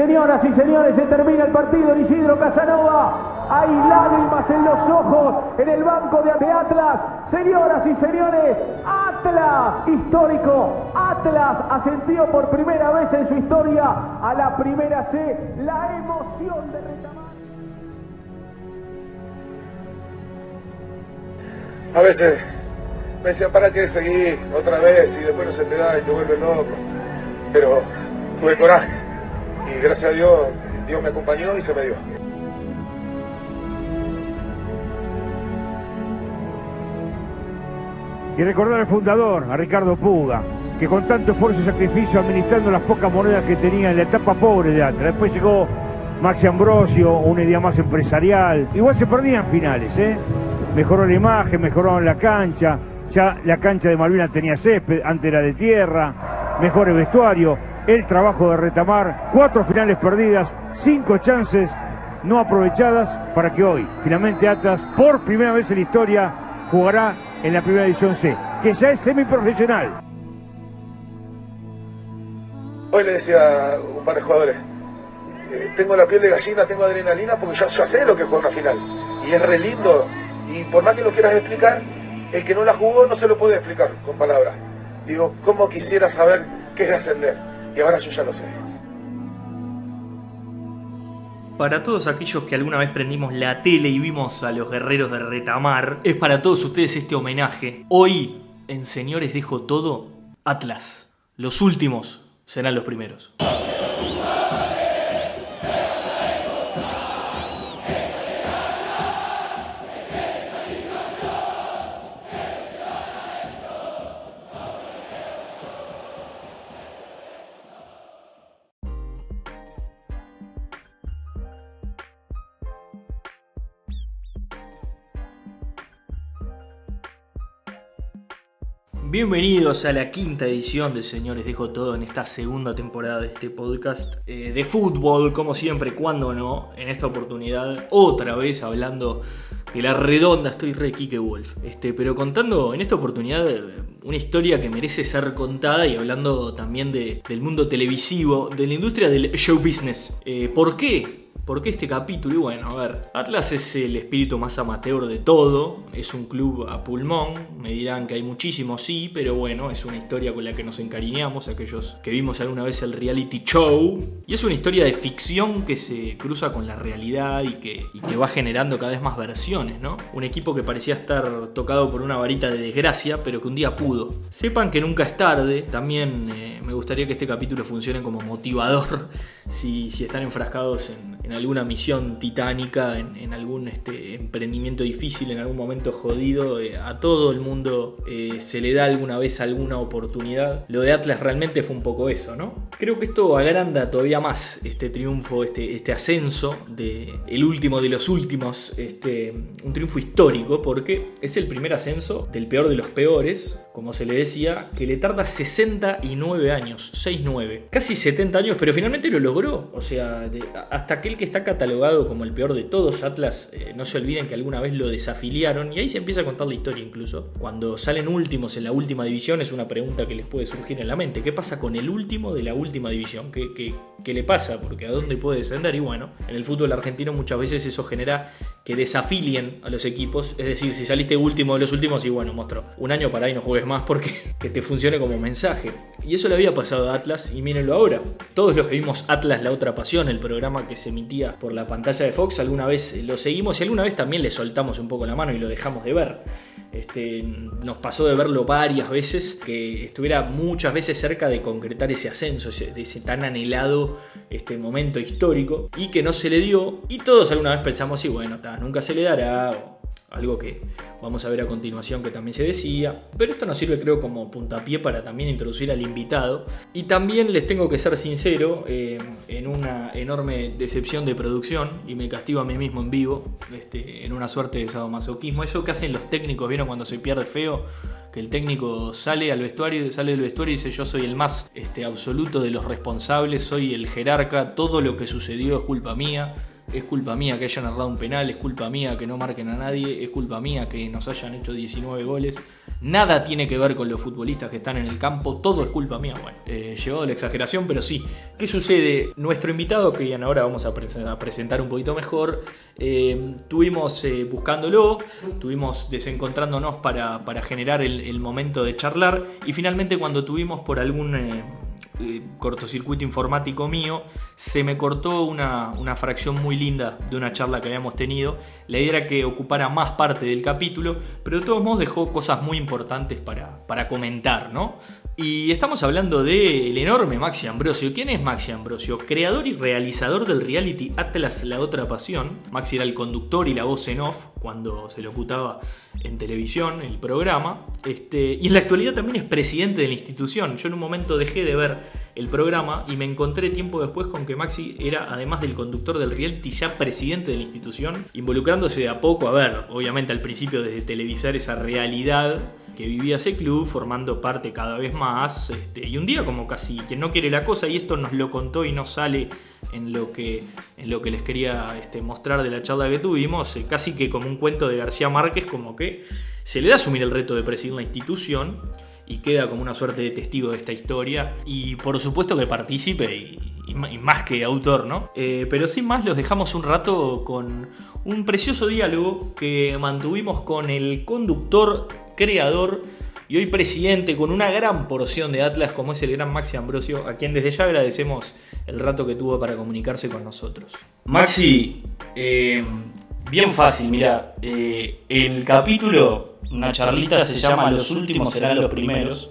Señoras y señores, se termina el partido en Isidro Casanova. Hay lágrimas en los ojos en el banco de Atlas. Señoras y señores, Atlas histórico. Atlas ascendió por primera vez en su historia a la primera C. La emoción de retamar. A veces me decían, ¿para qué seguir otra vez? Y después no se te da y te vuelve loco. Pero tuve coraje. Y gracias a Dios, Dios me acompañó y se me dio. Y recordar al fundador, a Ricardo Puga, que con tanto esfuerzo y sacrificio administrando las pocas monedas que tenía en la etapa pobre de Atlas. Después llegó Maxi Ambrosio, una idea más empresarial. Igual se perdían finales, ¿eh? Mejoró la imagen, mejoraron la cancha. Ya la cancha de Malvinas tenía césped, antes era de tierra. Mejor el vestuario, el trabajo de retamar. Cuatro finales perdidas, cinco chances no aprovechadas para que hoy, finalmente Atlas, por primera vez en la historia, jugará en la primera división C, que ya es semiprofesional. Hoy le decía a un par de jugadores, eh, tengo la piel de gallina, tengo adrenalina, porque ya, ya sé lo que es jugar una final. Y es re lindo. Y por más que lo quieras explicar, el que no la jugó no se lo puede explicar con palabras. Digo, ¿cómo quisiera saber qué es ascender? Y ahora yo ya lo sé. Para todos aquellos que alguna vez prendimos la tele y vimos a los guerreros de Retamar, es para todos ustedes este homenaje. Hoy, en Señores Dejo Todo, Atlas. Los últimos serán los primeros. Bienvenidos a la quinta edición de Señores Dejo Todo en esta segunda temporada de este podcast eh, de fútbol, como siempre, cuando no, en esta oportunidad, otra vez hablando de la redonda, estoy re Kike Wolf, este, pero contando en esta oportunidad eh, una historia que merece ser contada y hablando también de- del mundo televisivo, de la industria del show business. Eh, ¿Por qué? ¿Por qué este capítulo? Y bueno, a ver, Atlas es el espíritu más amateur de todo, es un club a pulmón, me dirán que hay muchísimos, sí, pero bueno, es una historia con la que nos encariñamos, aquellos que vimos alguna vez el reality show, y es una historia de ficción que se cruza con la realidad y que, va generando cada vez más versiones, ¿no? Un equipo que parecía estar tocado por una varita de desgracia, pero que un día pudo. Sepan que nunca es tarde, también eh, me gustaría que este capítulo funcione como motivador si están enfrascados en, en alguna misión titánica, en, algún este, emprendimiento difícil, en algún momento jodido. eh, a todo el mundo eh, se le da alguna vez alguna oportunidad. Lo de Atlas realmente fue un poco eso, ¿no? Creo que esto agranda todavía más este triunfo, este, este ascenso de último de los últimos, este, un triunfo histórico, porque es el primer ascenso del peor de los peores, como se le decía, que le tarda 69 años, 6-9, casi 70 años, pero finalmente lo logró. O sea, hasta aquel que está catalogado como el peor de todos, Atlas, eh, no se olviden que alguna vez lo desafiliaron, y ahí se empieza a contar la historia incluso. Cuando salen últimos en la última división, es una pregunta que les puede surgir en la mente. ¿Qué pasa con el último de la última división? ¿Qué, qué, qué le pasa? Porque a dónde puede descender. Y bueno, en el fútbol argentino muchas veces eso genera que desafilien a los equipos. Es decir, si saliste último de los últimos, y bueno, monstruo, un año para ahí no juegues más porque que te funcione como mensaje. Y eso le había pasado a Atlas, y mírenlo ahora. Todos los que vimos Atlas La Otra Pasión, el programa que se emitía por la pantalla de Fox, alguna vez lo seguimos y alguna vez también le soltamos un poco la mano y lo dejamos de ver. Este, nos pasó de verlo varias veces, que estuviera muchas veces cerca de concretar ese ascenso, ese, ese tan anhelado este momento histórico, y que no se le dio. Y todos alguna vez pensamos, y bueno, nunca se le dará, algo que vamos a ver a continuación que también se decía. Pero esto nos sirve creo como puntapié para también introducir al invitado. Y también les tengo que ser sincero, eh, en una enorme decepción de producción, y me castigo a mí mismo en vivo, este, en una suerte de sadomasoquismo. Eso que hacen los técnicos, ¿vieron cuando se pierde feo? Que el técnico sale al vestuario, sale del vestuario y dice yo soy el más este, absoluto de los responsables, soy el jerarca, todo lo que sucedió es culpa mía. Es culpa mía que hayan errado un penal, es culpa mía que no marquen a nadie, es culpa mía que nos hayan hecho 19 goles. Nada tiene que ver con los futbolistas que están en el campo, todo es culpa mía. Bueno, eh, llevado la exageración, pero sí. ¿Qué sucede? Nuestro invitado, que ahora vamos a, presentar un poquito mejor, eh, tuvimos eh, buscándolo, tuvimos desencontrándonos para, para generar el, el, momento de charlar y finalmente cuando tuvimos por algún eh, cortocircuito informático mío, se me cortó una, fracción muy linda de una charla que habíamos tenido. La idea era que ocupara más parte del capítulo, pero de todos modos dejó cosas muy importantes para, para comentar, ¿no? Y estamos hablando del enorme Maxi Ambrosio. ¿Quién es Maxi Ambrosio? Creador y realizador del reality Atlas La Otra Pasión. Maxi era el conductor y la voz en off cuando se locutaba en televisión el programa. Este, y en la actualidad también es presidente de la institución. Yo en un momento dejé de ver el programa y me encontré tiempo después con que Maxi era, además del conductor del reality, ya presidente de la institución, involucrándose de a poco, a ver, obviamente al principio desde televisar esa realidad que vivía ese club, formando parte cada vez más. Este, y un día, como casi quien no quiere la cosa, y esto nos lo contó y no sale en lo que, en lo que les quería este, mostrar de la charla que tuvimos, eh, casi que como un cuento de García Márquez, como que se le da a asumir el reto de presidir la institución y queda como una suerte de testigo de esta historia. Y por supuesto que participe y, más que autor, ¿no? Eh, pero sin más, los dejamos un rato con un precioso diálogo que mantuvimos con el conductor creador y hoy presidente con una gran porción de Atlas como es el gran Maxi Ambrosio, a quien desde ya agradecemos el rato que tuvo para comunicarse con nosotros. Maxi, eh, bien fácil, mira, eh, el capítulo, una charlita se llama Los últimos serán los primeros,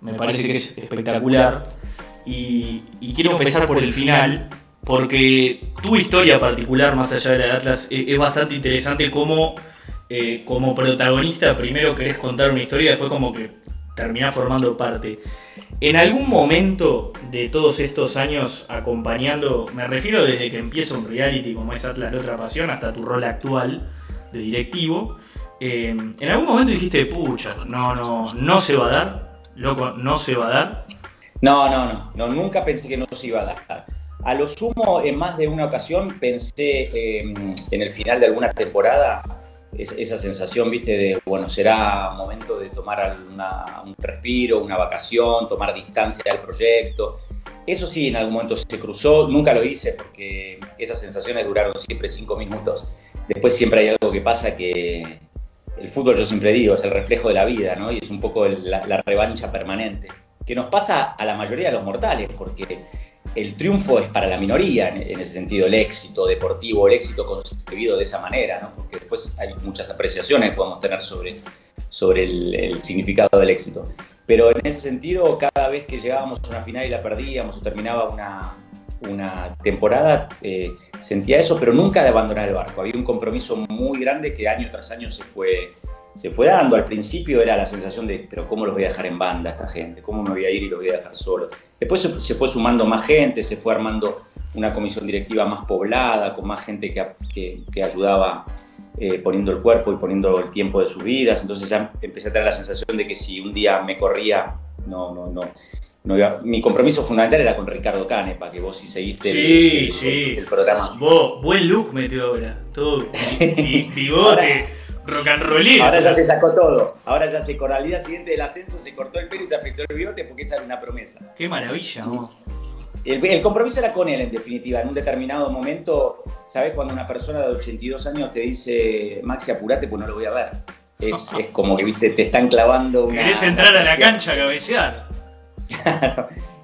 me parece que es espectacular y, quiero empezar por el final porque tu historia particular, más allá de la de Atlas, es, es bastante interesante como eh, como protagonista primero querés contar una historia y después como que terminás formando parte. En algún momento de todos estos años acompañando, me refiero desde que empieza un reality como es Atlas la otra pasión hasta tu rol actual de directivo, eh, en algún momento dijiste, pucha, no, no, no se va a dar, loco, no se va a dar. No, no, no, no nunca pensé que no se iba a dar. A lo sumo, en más de una ocasión pensé eh, en el final de alguna temporada esa sensación, viste, de, bueno, será momento de tomar un respiro, una vacación, tomar distancia del proyecto. Eso sí, en algún momento se cruzó, nunca lo hice porque esas sensaciones duraron siempre cinco minutos. Después siempre hay algo que pasa que el fútbol, yo siempre digo, es el reflejo de la vida, ¿no? Y es un poco la, revancha permanente, que nos pasa a la mayoría de los mortales, porque el triunfo es para la minoría, en, ese sentido, el éxito deportivo, el éxito concebido de esa manera, ¿no? porque después hay muchas apreciaciones que podemos tener sobre, sobre el, significado del éxito. Pero en ese sentido, cada vez que llegábamos a una final y la perdíamos o terminaba una, una temporada, eh, sentía eso, pero nunca de abandonar el barco. Había un compromiso muy grande que año tras año se fue, se fue dando. Al principio era la sensación de, pero ¿cómo los voy a dejar en banda a esta gente? ¿Cómo me voy a ir y los voy a dejar solos? Después se, fue sumando más gente, se fue armando una comisión directiva más poblada, con más gente que, que, ayudaba eh, poniendo el cuerpo y poniendo el tiempo de sus vidas. Entonces ya empecé a tener la sensación de que si un día me corría, no, no, no. No mi compromiso fundamental era con Ricardo Canepa, que vos sí seguiste el, sí. el, programa. Vos, buen look metió ahora, todo bigote rock and rollito. Ahora ya se sacó todo. Ahora ya se, con la día siguiente del ascenso se cortó el pelo y se afectó el bigote porque esa era una promesa. Qué maravilla, ¿no? El, compromiso era con él, en definitiva. En un determinado momento, ¿sabes? Cuando una persona de 82 años te dice, Maxi, apurate, pues no lo voy a ver. Es, es como que, viste, te están clavando una. ¿Querés entrar a la cancha a cabecear?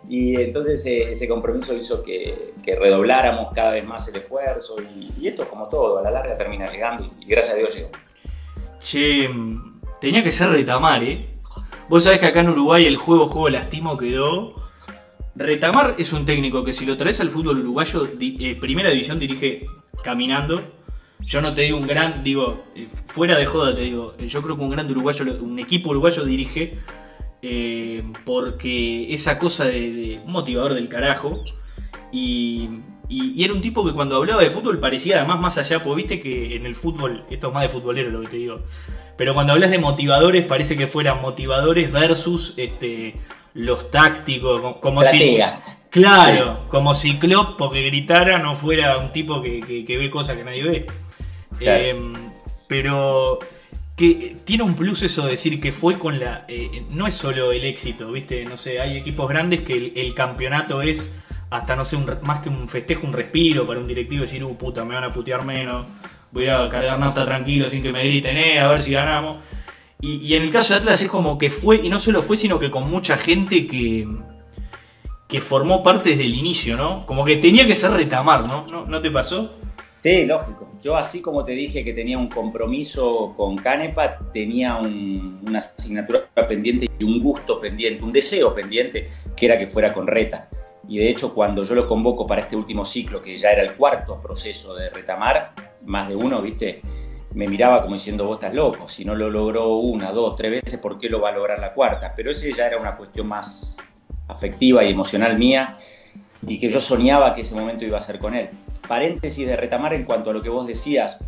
Y entonces eh, ese compromiso hizo que, redobláramos cada vez más el esfuerzo. Y, y, esto, como todo, a la larga termina llegando. Y, gracias a Dios llegó. Che, tenía que ser Retamar, ¿eh? Vos sabés que acá en Uruguay el juego juego lastimo quedó. Retamar es un técnico que si lo traes al fútbol uruguayo, eh, primera división dirige caminando. Yo no te digo un gran, digo, eh, fuera de joda te digo, yo creo que un gran uruguayo, un equipo uruguayo dirige porque esa cosa de, de motivador del carajo. Y y, era un tipo que cuando hablaba de fútbol parecía además más allá, porque viste que en el fútbol, esto es más de futbolero lo que te digo, pero cuando hablas de motivadores parece que fueran motivadores versus este, los tácticos, como si... Claro, como si Klopp, porque gritara, no fuera un tipo que, ve cosas que nadie ve. Em, pero que tiene un plus eso de decir que fue con la... Eh, no es solo el éxito, ¿viste? No sé, hay equipos grandes que el, campeonato es hasta, no sé, más que un festejo, un respiro para un directivo decir, uh, puta, me van a putear menos, voy a cargar nafta tranquilo sin que me griten, eh, a ver si ganamos. Y, y en el caso de Atlas es como que fue, y no solo fue, sino que con mucha gente que que formó parte desde el inicio, ¿no? Como que tenía que ser retamar, ¿no? ¿No, te pasó? Sí, lógico. Yo así como te dije que tenía un compromiso con Canepa, tenía una asignatura pendiente y un gusto pendiente, un deseo pendiente, que era que fuera con Reta. Y de hecho cuando yo lo convoco para este último ciclo, que ya era el cuarto proceso de retamar, más de uno, viste, me miraba como diciendo, vos estás loco, si no lo logró una, dos, tres veces, ¿por qué lo va a lograr la cuarta? Pero ese ya era una cuestión más afectiva y emocional mía y que yo soñaba que ese momento iba a ser con él. Paréntesis de retamar en cuanto a lo que vos decías,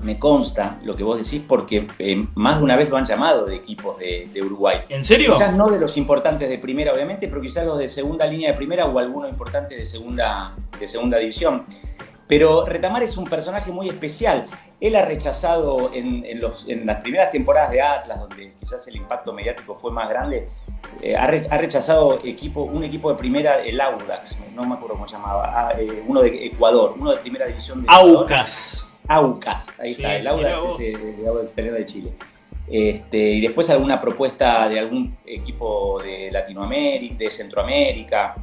me consta lo que vos decís porque eh, más de una vez lo han llamado de equipos de, Uruguay. ¿En serio? Quizás no de los importantes de primera, obviamente, pero quizás los de segunda línea de primera o algunos importantes de segunda, de segunda división. Pero Retamar es un personaje muy especial. Él ha rechazado en, en las primeras temporadas de Atlas, donde quizás el impacto mediático fue más grande, eh, ha, rechazado equipo, un equipo de primera, el Audax, no me acuerdo cómo se llamaba, ah, eh, uno de Ecuador, uno de primera división de Aucas. Aucas, ahí está, el Audax es el, Audax de Chile. Este, y después alguna propuesta de algún equipo de Latinoamérica, de Centroamérica,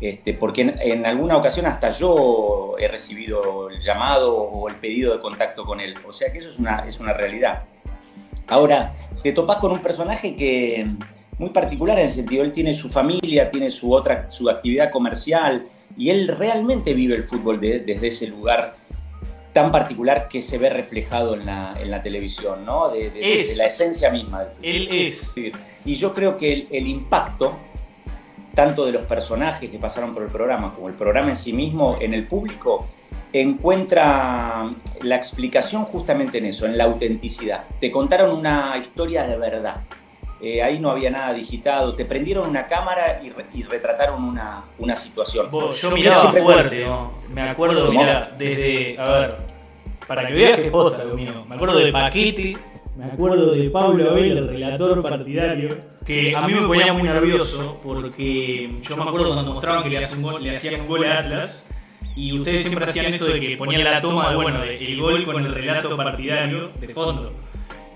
este, porque en, alguna ocasión hasta yo he recibido el llamado o el pedido de contacto con él. O sea que eso es una, es una realidad. Ahora, te topas con un personaje que, muy particular en el sentido, él tiene su familia, tiene su otra, su actividad comercial y él realmente vive el fútbol desde ese lugar tan particular que se ve reflejado en la, en la televisión, ¿no? De, la esencia misma del fútbol. Él es. Y yo creo que el, impacto, tanto de los personajes que pasaron por el programa como el programa en sí mismo, en el público, encuentra la explicación justamente en eso, en la autenticidad. Te contaron una historia de verdad. Eh, ahí no había nada digitado, te prendieron una cámara y, retrataron una, una situación. yo, miraba fuerte, me acuerdo, mira, desde, a ver, para que veas que posta lo mío, me acuerdo de Paquete, me acuerdo de Pablo Abel, el relator partidario, que a mí me ponía muy nervioso porque yo me acuerdo cuando mostraban que le hacían, gol, le hacían un gol a Atlas y ustedes siempre hacían eso de que ponían la toma de, bueno, el gol con el relato partidario de fondo.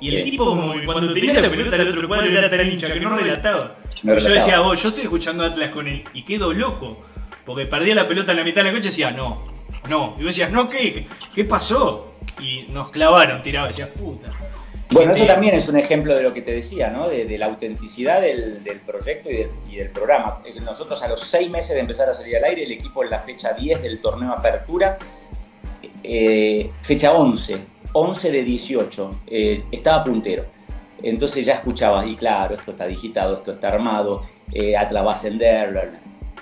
Y el tipo, como que cuando tenía la pelota al otro cuadro era tan hincha que no relataba. y yo decía, vos, yo estoy escuchando Atlas con él y quedo loco. Porque perdía la pelota en la mitad de la cancha y decía, no, no. Y vos decías, no, ¿qué? ¿Qué pasó? Y nos clavaron, tiraba, decías, puta. Bueno, eso también es un ejemplo de lo que te decía, ¿no? De, la autenticidad del, proyecto y del, programa. Eh, nosotros a los seis meses de empezar a salir al aire, el equipo en la fecha 10 del torneo Apertura, eh, fecha 11, 11 de 18, eh, estaba puntero. Entonces ya escuchabas, y claro, esto está digitado, esto está armado, eh, Atlas va a ascender,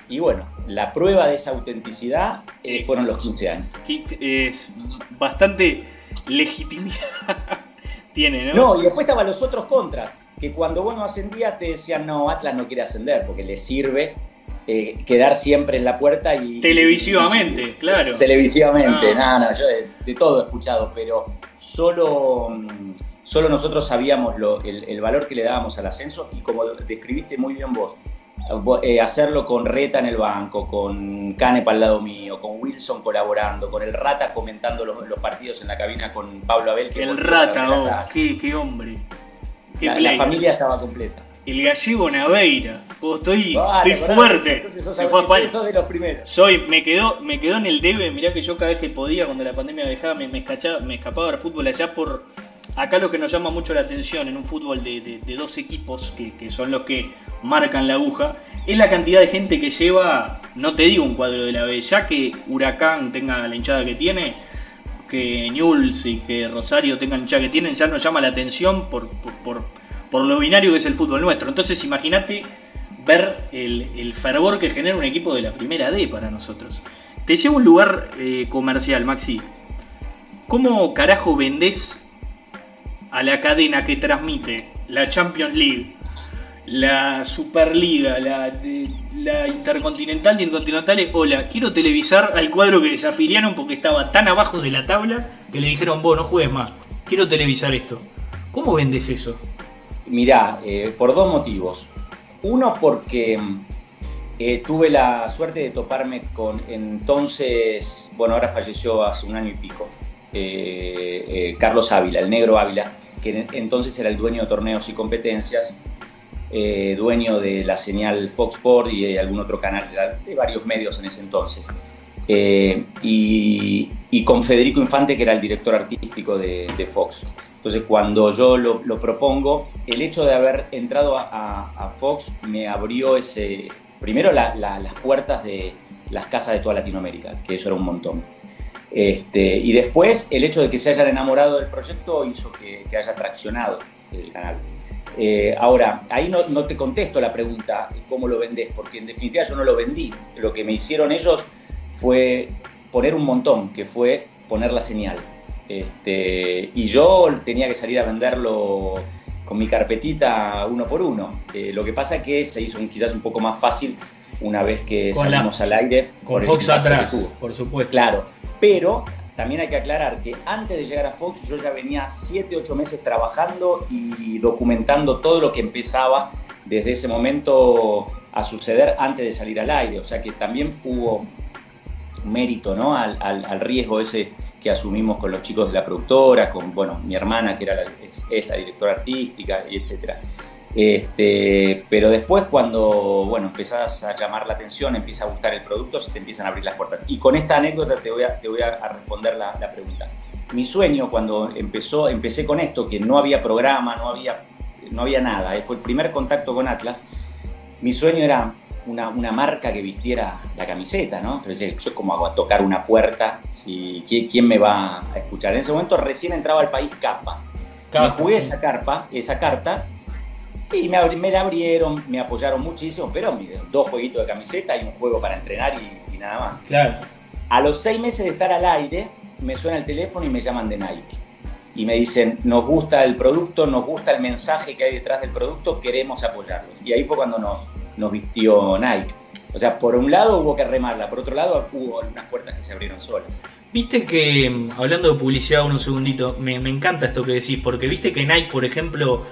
Y bueno, la prueba de esa autenticidad fueron los 15 años. Es bastante legitimidad tiene, ¿no? No, y después estaban los otros contras, que cuando vos no ascendías te decían, no, Atlas no quiere ascender porque le sirve eh, quedar siempre en la puerta y... Televisivamente, claro. Televisivamente, nada, no, yo de, todo he escuchado, pero solo, mm, solo nosotros sabíamos el, valor que le dábamos al ascenso y como describiste muy bien vos, eh, hacerlo con Reta en el banco, con Canepa al lado mío, con Wilson colaborando, con el Rata comentando los, partidos en la cabina con Pablo Abel. Que el Rata, oh, qué, hombre. la familia estaba completa el gallego Naveira. estoy, estoy fuerte. Se fue a de los primeros. Soy, me quedó, me quedó en el debe. Mirá que yo cada vez que podía, cuando la pandemia me dejaba, me, me, me escapaba del fútbol allá por. Acá lo que nos llama mucho la atención en un fútbol de, dos equipos, que, son los que marcan la aguja, es la cantidad de gente que lleva, no te digo un cuadro de la B, ya que Huracán tenga la hinchada que tiene, que Newell's y que Rosario tengan la hinchada que tienen, ya nos llama la atención por, por por lo binario que es el fútbol nuestro. Entonces imagínate ver el, fervor que genera un equipo de la primera D para nosotros. Te llevo a un lugar eh, comercial, Maxi. ¿Cómo carajo vendés a la cadena que transmite la Champions League la Superliga, la, Intercontinental y Intercontinentales, hola, quiero televisar al cuadro que desafiliaron porque estaba tan abajo de la tabla que le dijeron, vos no juegues más, quiero televisar esto. ¿Cómo vendes eso? Mirá, eh, por dos motivos. Uno porque eh, tuve la suerte de toparme con entonces, bueno, ahora falleció hace un año y pico, eh, Carlos Ávila, el negro Ávila, que entonces era el dueño de torneos y competencias, dueño de la señal Fox Sport y de algún otro canal, de varios medios en ese entonces. y, con Federico Infante, que era el director artístico de Fox. Entonces, cuando yo lo, propongo, el hecho de haber entrado a, Fox me abrió ese, primero las puertas de las casas de toda Latinoamérica, que eso era un montón. Este, y después, el hecho de que se hayan enamorado del proyecto hizo que, haya traccionado el canal. Eh, ahora, ahí no, te contesto la pregunta, ¿cómo lo vendés? Porque en definitiva yo no lo vendí. Lo que me hicieron ellos fue poner un montón, que fue poner la señal. Este, y yo tenía que salir a venderlo con mi carpetita uno por uno. Eh, lo que pasa es que se hizo quizás un poco más fácil una vez que salimos al aire. Con Fox atrás, por supuesto. Claro, pero también hay que aclarar que antes de llegar a Fox yo ya venía 7, 8 meses trabajando y documentando todo lo que empezaba desde ese momento a suceder antes de salir al aire. O sea que también hubo mérito ¿no? al, al riesgo ese que asumimos con los chicos de la productora, con bueno, mi hermana que era es, la directora artística y etcétera. Este, pero después cuando bueno, empezás a llamar la atención, empieza a gustar el producto, se te empiezan a abrir las puertas. Y con esta anécdota te voy a, te voy a responder la, la, pregunta. Mi sueño cuando empezó, empecé con esto, que no había programa, no había, no había nada, eh, fue el primer contacto con Atlas, mi sueño era una, marca que vistiera la camiseta, ¿no? Pero yo como hago a tocar una puerta, si, ¿quién, me va a escuchar? En ese momento recién entraba al país Capa. me jugué esa carpa, esa carta, y me, me, la abrieron, me apoyaron muchísimo, pero dos jueguitos de camiseta y un juego para entrenar y, y nada más. Claro. A los seis meses de estar al aire, me suena el teléfono y me llaman de Nike. Y me dicen, nos gusta el producto, nos gusta el mensaje que hay detrás del producto, queremos apoyarlo. Y ahí fue cuando nos, nos vistió Nike. O sea, por un lado hubo que remarla, por otro lado hubo unas puertas que se abrieron solas. Viste que, mm, hablando de publicidad, un segundito, me, encanta esto que decís, porque viste que Nike, por ejemplo,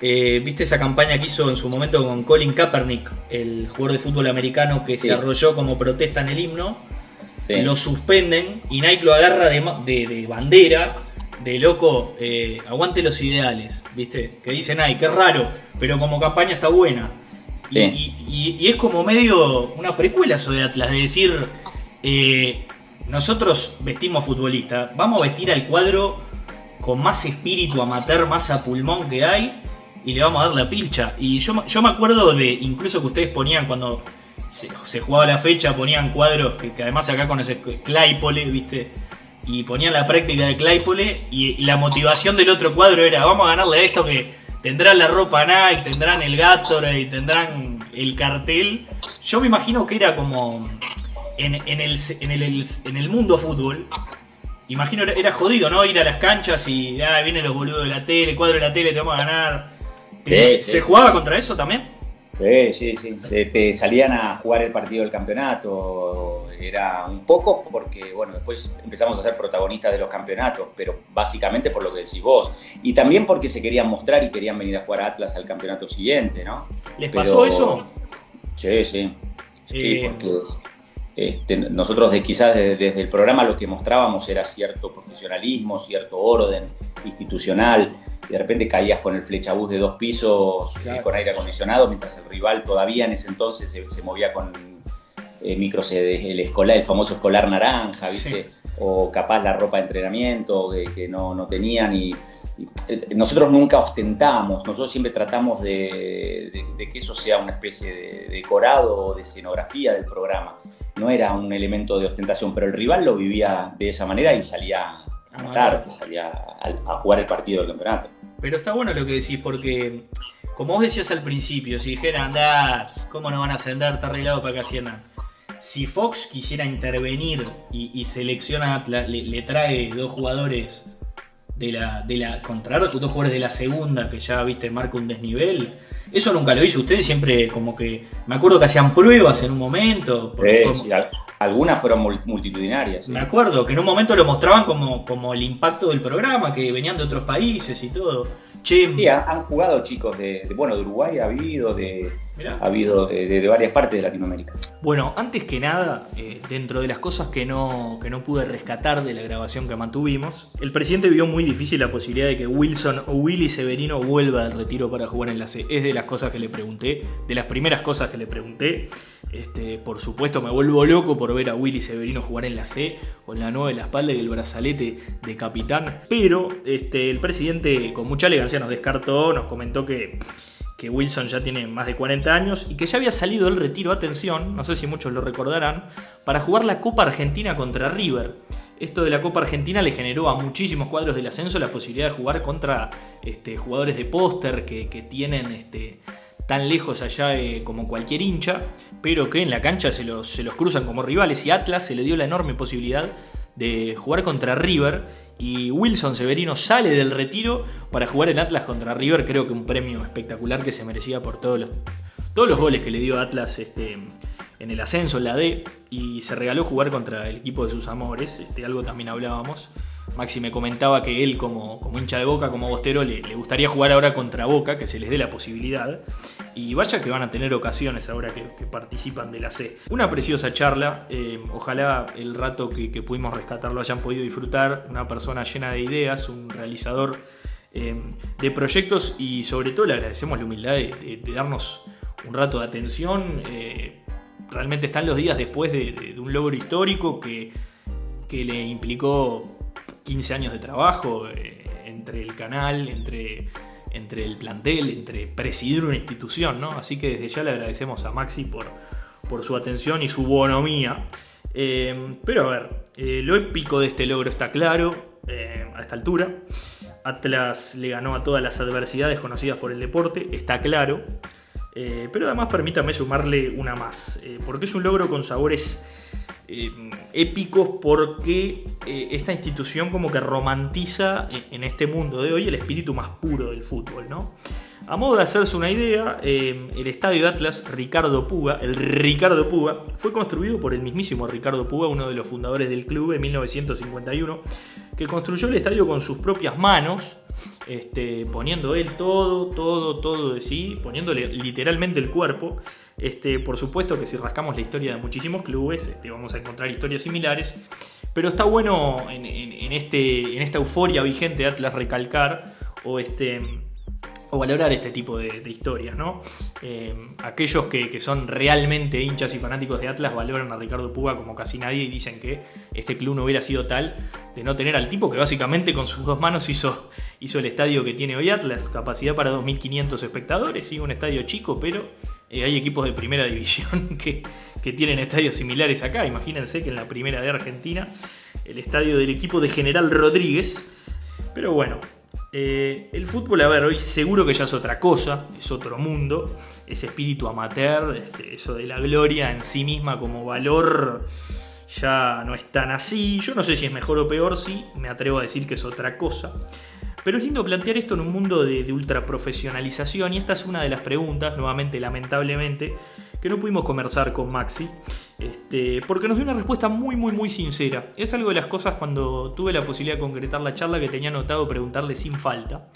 eh, viste esa campaña que hizo en su momento con Colin Kaepernick, el jugador de fútbol americano que se arrolló como protesta en el himno, lo suspenden y Nike lo agarra de, bandera, de loco, eh, aguante los ideales, viste, que dice Nike, es raro, pero como campaña está buena. Y, es como medio una precuela eso de Atlas, de decir, eh, nosotros vestimos futbolistas, vamos a vestir al cuadro con más espíritu amateur, más a pulmón que hay, y le vamos a dar la pilcha. Y yo, yo me acuerdo de incluso que ustedes ponían cuando se, jugaba la fecha, ponían cuadros que, además acá con ese Claypole, ¿viste? Y ponían la práctica de Claypole y, la motivación del otro cuadro era, vamos a ganarle a esto que tendrán la ropa Nike, tendrán el Gatorade, tendrán el cartel. Yo me imagino que era como en, el, en, el, mundo fútbol. Imagino era jodido, ¿no? Ir a las canchas y ah, vienen los boludos de la tele, cuadro de la tele, te vamos a ganar. ¿Se jugaba contra eso también? Sí, sí, sí. Se, salían a jugar el partido del campeonato. Era un poco porque, bueno, después empezamos a ser protagonistas de los campeonatos, pero básicamente por lo que decís vos. Y también porque se querían mostrar y querían venir a jugar a Atlas al campeonato siguiente, ¿no? ¿Les pasó eso? Sí, sí. Sí, porque este, nosotros de, quizás desde, el programa lo que mostrábamos era cierto profesionalismo, cierto orden institucional y de repente caías con el flechabús de dos pisos eh, con aire acondicionado, mientras el rival todavía en ese entonces se, movía con eh, micros, el, escolar, el famoso escolar naranja, ¿viste? O capaz la ropa de entrenamiento que, no, no, tenían y, eh, nosotros nunca ostentamos, nosotros siempre tratamos de, que eso sea una especie de decorado o de escenografía del programa. No era un elemento de ostentación, pero el rival lo vivía de esa manera y salía a matar, salía a, jugar el partido del campeonato. Pero está bueno lo que decís, porque como vos decías al principio, si dijeran, anda, ¿cómo no van a ascender? Está arreglado para que asciendan. Si Fox quisiera intervenir y, selecciona, le, trae dos jugadores de la, de la contra dos jugadores de la segunda que ya viste marca un desnivel. Eso nunca lo hizo usted, siempre como que. Me acuerdo que hacían pruebas en un momento. algunas fueron multitudinarias. Me acuerdo que en un momento lo mostraban como, como el impacto del programa, que venían de otros países y todo. Sí, han, jugado chicos de, bueno, de Uruguay ha habido, de, ha habido de, varias partes de Latinoamérica. Bueno, antes que nada, eh, dentro de las cosas que no, que no pude rescatar de la grabación que mantuvimos, el presidente vio muy difícil la posibilidad de que Wilson o Willy Severino vuelva al retiro para jugar en la C. Es de las cosas que le pregunté, de las primeras cosas que le pregunté. Este, por supuesto, me vuelvo loco por ver a Willy Severino jugar en la C con la nueva en la espalda y el brazalete de capitán. Pero este, el presidente, con mucha elegancia, nos descartó, nos comentó que, que Wilson ya tiene más de 40 años y que ya había salido del retiro, atención, no sé si muchos lo recordarán, para jugar la Copa Argentina contra River. Esto de la Copa Argentina le generó a muchísimos cuadros del ascenso la posibilidad de jugar contra este, jugadores de póster que, tienen este, tan lejos allá eh, como cualquier hincha, pero que en la cancha se los, se los cruzan como rivales y Atlas se le dio la enorme posibilidad de jugar contra River y Wilson Severino sale del retiro para jugar el Atlas contra River, creo que un premio espectacular que se merecía por todos los, todos los goles que le dio Atlas este, en el ascenso, en la D, y se regaló jugar contra el equipo de sus amores, este, algo también hablábamos. Maxi me comentaba que él como, como hincha de Boca, como Bostero, le, gustaría jugar ahora contra Boca, que se les dé la posibilidad. Y vaya que van a tener ocasiones ahora que, participan de la C. Una preciosa charla, eh, ojalá el rato que, pudimos rescatar lo hayan podido disfrutar. Una persona llena de ideas, un realizador eh, de proyectos y sobre todo le agradecemos la humildad de, darnos un rato de atención. Eh, realmente están los días después de, un logro histórico que, que le implicó 15 años de trabajo eh, entre el canal, entre, entre el plantel, entre presidir una institución, ¿no? Así que desde ya le agradecemos a Maxi por, por su atención y su bonomía. Eh, pero a ver, eh, lo épico de este logro está claro a esta altura. Atlas le ganó a todas las adversidades conocidas por el deporte, está claro. Pero además permítame sumarle una más, porque es un logro con sabores eh, épicos porque eh, esta institución como que romantiza en este mundo de hoy el espíritu más puro del fútbol, ¿no? A modo de hacerse una idea, eh, el estadio Atlas Ricardo Puga, el Ricardo Puga, fue construido por el mismísimo Ricardo Puga, uno de los fundadores del club en 1951, que construyó el estadio con sus propias manos, este, poniendo él todo, todo, todo de sí, poniéndole literalmente el cuerpo. Este, por supuesto que si rascamos la historia de muchísimos clubes, este, vamos a encontrar historias similares. Pero está bueno en, este, en esta euforia vigente de Atlas recalcar o este, o valorar este tipo de, historias, ¿no? Eh, aquellos que, son realmente hinchas y fanáticos de Atlas valoran a Ricardo Puga como casi nadie y dicen que este club no hubiera sido tal de no tener al tipo que básicamente con sus dos manos hizo, el estadio que tiene hoy Atlas, capacidad para 2.500 espectadores, sí, un estadio chico, pero eh, hay equipos de primera división que, que tienen estadios similares acá. Imagínense que en la primera de Argentina, el estadio del equipo de General Rodríguez, pero bueno, eh, el fútbol, a ver, hoy seguro que ya es otra cosa, es otro mundo, ese espíritu amateur, este, eso de la gloria en sí misma como valor ya no es tan así. Yo no sé si es mejor o peor, sí, me atrevo a decir que es otra cosa. Pero es lindo plantear esto en un mundo de, de ultra profesionalización y esta es una de las preguntas, nuevamente lamentablemente, que no pudimos conversar con Maxi, este, porque nos dio una respuesta muy, muy, muy sincera. Es algo de las cosas cuando tuve la posibilidad de concretar la charla que tenía anotado preguntarle sin falta.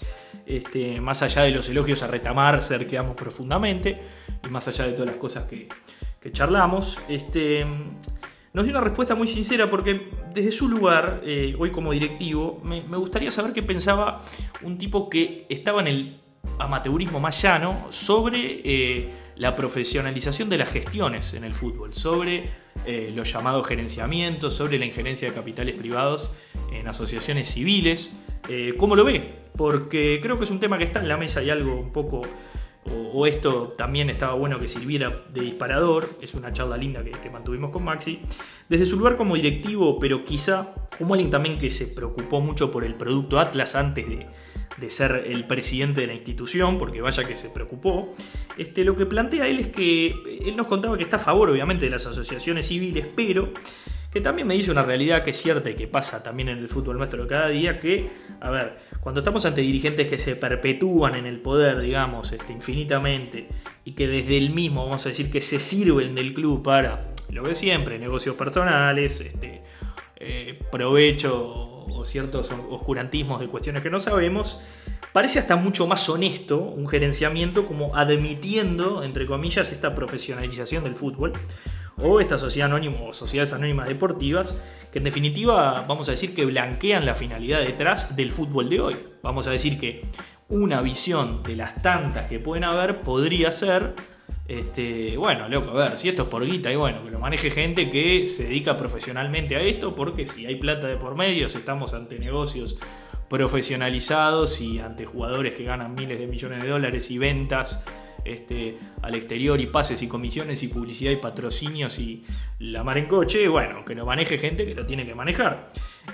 Este, más allá de los elogios a retamar, cerqueamos profundamente, y más allá de todas las cosas que, charlamos, este, nos dio una respuesta muy sincera porque desde su lugar, eh, hoy como directivo, me, gustaría saber qué pensaba un tipo que estaba en el amateurismo más llano sobre... Eh, la profesionalización de las gestiones en el fútbol, sobre eh, los llamados gerenciamientos, sobre la injerencia de capitales privados en asociaciones civiles. Eh, ¿Cómo lo ve? Porque creo que es un tema que está en la mesa y algo un poco, o, esto también estaba bueno que sirviera de disparador, es una charla linda que, que mantuvimos con Maxi, desde su lugar como directivo, pero quizá como alguien también que se preocupó mucho por el producto Atlas antes de de ser el presidente de la institución, porque vaya que se preocupó, este, lo que plantea él es que él nos contaba que está a favor obviamente de las asociaciones civiles, pero que también me dice una realidad que es cierta y que pasa también en el fútbol nuestro de cada día, que, a ver, cuando estamos ante dirigentes que se perpetúan en el poder, digamos, este, infinitamente, y que desde el mismo, vamos a decir, que se sirven del club para, lo que siempre, negocios personales, este, eh, provecho o ciertos oscurantismos de cuestiones que no sabemos, parece hasta mucho más honesto un gerenciamiento como admitiendo, entre comillas, esta profesionalización del fútbol o esta sociedad anónima o sociedades anónimas deportivas, que en definitiva vamos a decir que blanquean la finalidad detrás del fútbol de hoy. Vamos a decir que una visión de las tantas que pueden haber podría ser, este, bueno, loco, a ver, si esto es por guita, y bueno, que lo maneje gente que se dedica profesionalmente a esto, porque si hay plata de por medio, si estamos ante negocios profesionalizados y ante jugadores que ganan miles de millones de dólares y ventas este, al exterior y pases y comisiones y publicidad y patrocinios y la mar en coche, bueno, que lo maneje gente que lo tiene que manejar.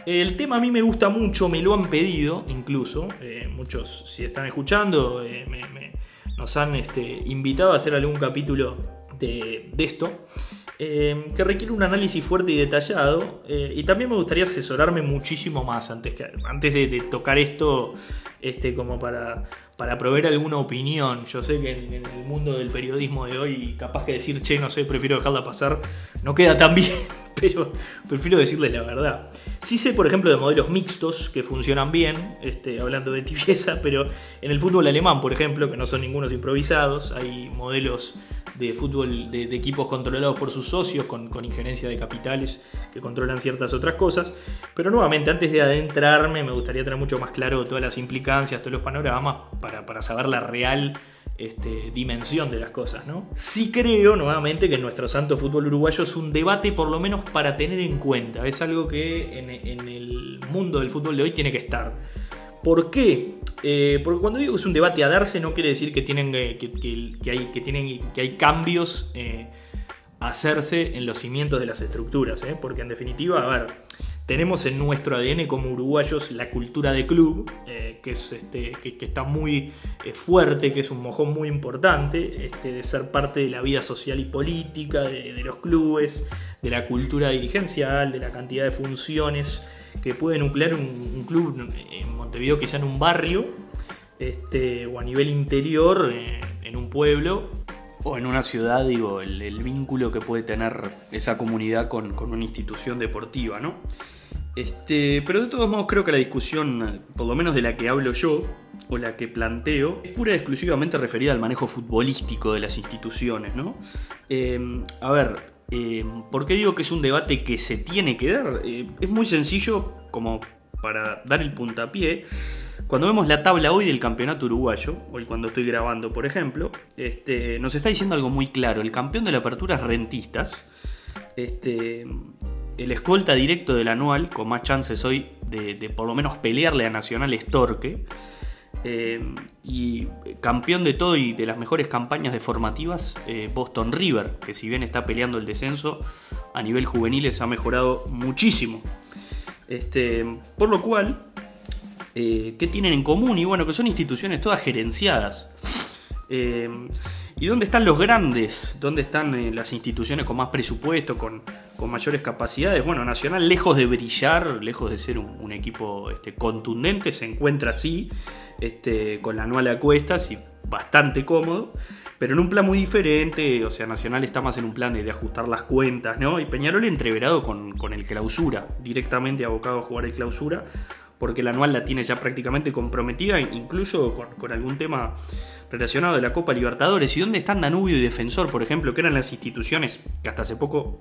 El tema a mí me gusta mucho, me lo han pedido incluso, eh, muchos si están escuchando eh, nos han este, invitado a hacer algún capítulo de, esto, eh, que requiere un análisis fuerte y detallado, y también me gustaría asesorarme muchísimo más antes, que, antes de, tocar esto este, como para para proveer alguna opinión. Yo sé que en, el mundo del periodismo de hoy, capaz que decir, che, no sé, prefiero dejarla pasar, no queda tan bien, pero prefiero decirles la verdad. Sí sé, por ejemplo, de modelos mixtos que funcionan bien, este, hablando de tibieza, pero en el fútbol alemán, por ejemplo, que no son ningunos improvisados, hay modelos de fútbol de, equipos controlados por sus socios con, injerencia de capitales que controlan ciertas otras cosas. Pero nuevamente, antes de adentrarme, me gustaría tener mucho más claro todas las implicancias, todos los panoramas, para, saber la real este, dimensión de las cosas. ¿no? Sí creo, nuevamente, que nuestro santo fútbol uruguayo es un debate por lo menos para tener en cuenta. Es algo que en, el mundo del fútbol de hoy tiene que estar. ¿Por qué? Eh, porque cuando digo que es un debate a darse, no quiere decir que, tienen, que, hay, que, tienen, que hay cambios eh, a hacerse en los cimientos de las estructuras. ¿eh? Porque en definitiva, a ver, tenemos en nuestro ADN como uruguayos la cultura de club, que, es, este, que, está muy fuerte, que es un mojón muy importante, este, de ser parte de la vida social y política, de, los clubes, de la cultura dirigencial, de la cantidad de funciones que puede nuclear un, club en Montevideo, quizá en un barrio, este, o a nivel interior, eh, en un pueblo, o en una ciudad, digo, el, vínculo que puede tener esa comunidad con, una institución deportiva, ¿no? Este, pero de todos modos creo que la discusión, por lo menos de la que hablo yo, o la que planteo, es pura y exclusivamente referida al manejo futbolístico de las instituciones, ¿no? Eh, a ver, eh, ¿Por qué digo que es un debate que se tiene que dar? Eh, es muy sencillo, como para dar el puntapié. Cuando vemos la tabla hoy del campeonato uruguayo, hoy cuando estoy grabando, por ejemplo, este, nos está diciendo algo muy claro. El campeón de la apertura es Rentistas. Este, el escolta directo del anual, con más chances hoy de, por lo menos pelearle a Nacional, es Torque. Eh, y campeón de todo y de las mejores campañas de formativas, eh, Boston River, que si bien está peleando el descenso, a nivel juveniles ha mejorado muchísimo. Este, por lo cual, eh, ¿qué tienen en común? Y bueno, que son instituciones todas gerenciadas. ¿Y dónde están los grandes? ¿Dónde están las instituciones con más presupuesto, con, mayores capacidades? Bueno, Nacional, lejos de brillar, lejos de ser un, equipo este, contundente, se encuentra así este, con la anual a cuestas y bastante cómodo, pero en un plan muy diferente, o sea, Nacional está más en un plan de, ajustar las cuentas, ¿no? Y Peñarol entreverado con, con, el clausura, directamente abocado a jugar el clausura, porque la anual la tiene ya prácticamente comprometida, incluso con, algún tema relacionado de la Copa Libertadores. ¿Y dónde están Danubio y Defensor, por ejemplo, que eran las instituciones que hasta hace poco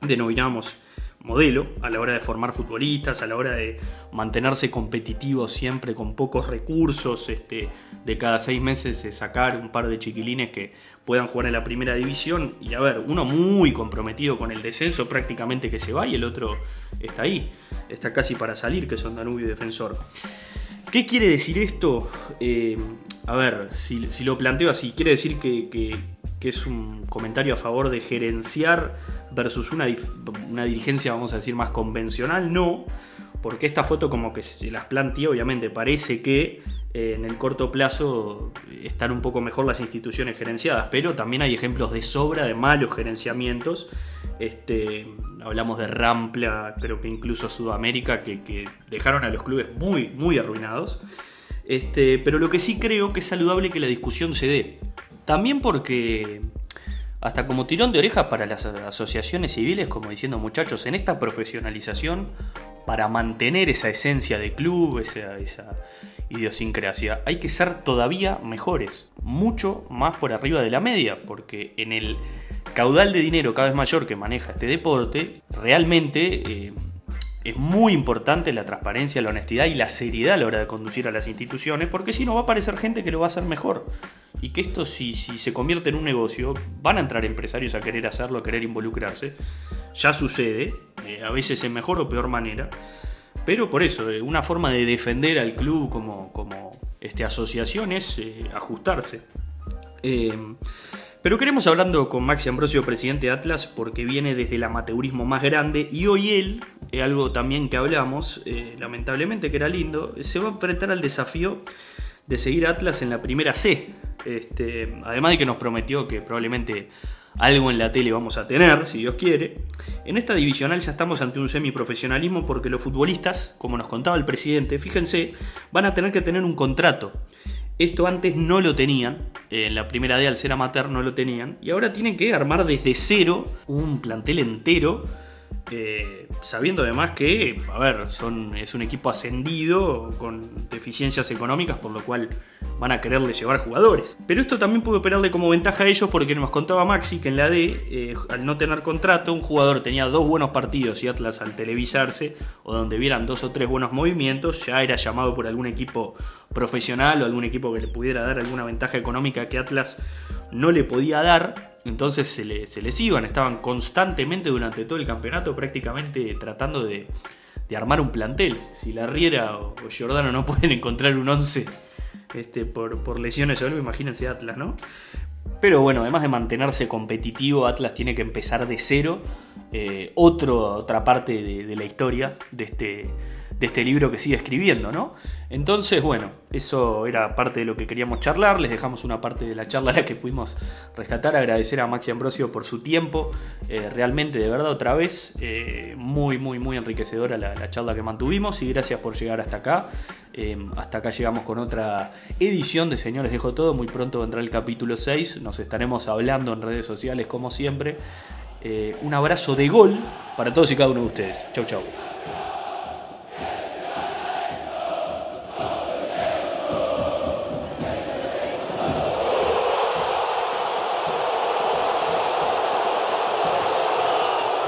denominamos modelo a la hora de formar futbolistas, a la hora de mantenerse competitivo siempre con pocos recursos, este, de cada seis meses sacar un par de chiquilines que puedan jugar en la primera división y a ver, uno muy comprometido con el descenso prácticamente que se va y el otro está ahí, está casi para salir, que son Danubio y Defensor. ¿Qué quiere decir esto? Eh, a ver, si, lo planteo así, quiere decir que que es un comentario a favor de gerenciar versus una, una, dirigencia, vamos a decir, más convencional, no, porque esta foto como que se las plantea, obviamente parece que eh, en el corto plazo están un poco mejor las instituciones gerenciadas, pero también hay ejemplos de sobra de malos gerenciamientos. Este, hablamos de Rampla, creo que incluso Sudamérica, que, dejaron a los clubes muy, muy arruinados. Este, pero lo que sí creo que es saludable que la discusión se dé. También porque hasta como tirón de orejas para las asociaciones civiles, como diciendo muchachos, en esta profesionalización, para mantener esa esencia de club, esa, idiosincrasia, hay que ser todavía mejores, mucho más por arriba de la media, porque en el caudal de dinero cada vez mayor que maneja este deporte, realmente eh, es muy importante la transparencia, la honestidad y la seriedad a la hora de conducir a las instituciones, porque si no va a aparecer gente que lo va a hacer mejor. Y que esto si, si se convierte en un negocio, van a entrar empresarios a querer hacerlo, a querer involucrarse. Ya sucede, eh, a veces en mejor o peor manera. Pero por eso, eh, una forma de defender al club como, como este, asociación es ajustarse. Pero queremos hablando con Maxi Ambrosio, presidente de Atlas, porque viene desde el amateurismo más grande y hoy él, eh, algo también que hablamos, eh, lamentablemente que era lindo, se va a enfrentar al desafío de seguir Atlas en la primera C. Este, además de que nos prometió que probablemente algo en la tele vamos a tener, si Dios quiere. En esta divisional ya estamos ante un semiprofesionalismo porque los futbolistas, como nos contaba el presidente, fíjense, van a tener que tener un contrato. Esto antes no lo tenían, en la primera D al ser amateur no lo tenían, y ahora tienen que armar desde cero un plantel entero eh, sabiendo además que, a ver, son, es un equipo ascendido con deficiencias económicas, por lo cual van a quererle llevar jugadores. Pero esto también puede operarle como ventaja a ellos porque nos contaba Maxi que en la D, eh, al no tener contrato, un jugador tenía dos buenos partidos y Atlas al televisarse, o donde vieran dos o tres buenos movimientos, ya era llamado por algún equipo profesional o algún equipo que le pudiera dar alguna ventaja económica que Atlas no le podía dar entonces se, les iban, estaban constantemente durante todo el campeonato prácticamente tratando de, armar un plantel. Si la Riera o, Giordano no pueden encontrar un 11 este, por, lesiones o algo, imagínense Atlas, ¿no? Pero bueno, además de mantenerse competitivo, Atlas tiene que empezar de cero. Eh, otra parte de, la historia de este, de este libro que sigue escribiendo, ¿no? Entonces, bueno, eso era parte de lo que queríamos charlar. Les dejamos una parte de la charla la que pudimos rescatar. Agradecer a Maxi Ambrosio por su tiempo. Eh, realmente, de verdad, otra vez, eh, muy, muy, muy enriquecedora la, charla que mantuvimos. Y gracias por llegar hasta acá. Eh, hasta acá llegamos con otra edición de Señores Dejo Todo. Muy pronto vendrá el capítulo 6. Nos estaremos hablando en redes sociales, como siempre. un abrazo de gol para todos y cada uno de ustedes. Chau, chau.